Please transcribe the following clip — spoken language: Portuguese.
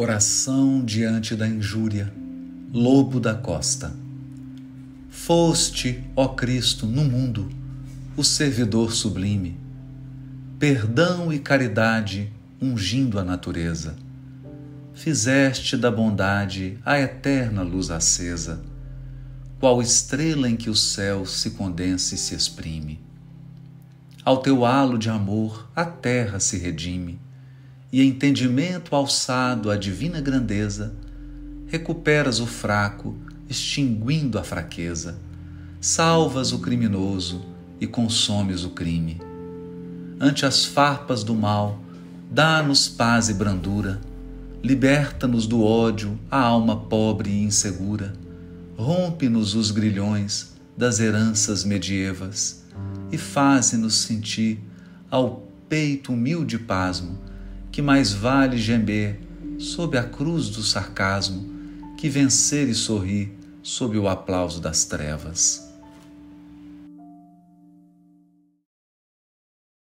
Oração diante da injúria, Lobo da Costa. Foste, ó Cristo, no mundo, o servidor sublime, perdão e caridade ungindo a natureza. Fizeste da bondade a eterna luz acesa, qual estrela em que o céu se condensa e se exprime. Ao teu halo de amor a terra se redime e entendimento alçado à divina grandeza, recuperas o fraco, extinguindo a fraqueza, salvas o criminoso e consomes o crime. Ante as farpas do mal, dá-nos paz e brandura, liberta-nos do ódio a alma pobre e insegura, rompe-nos os grilhões das heranças medievas e faze-nos sentir ao peito humilde pasmo que mais vale gemer sob a cruz do sarcasmo que vencer e sorrir sob o aplauso das trevas.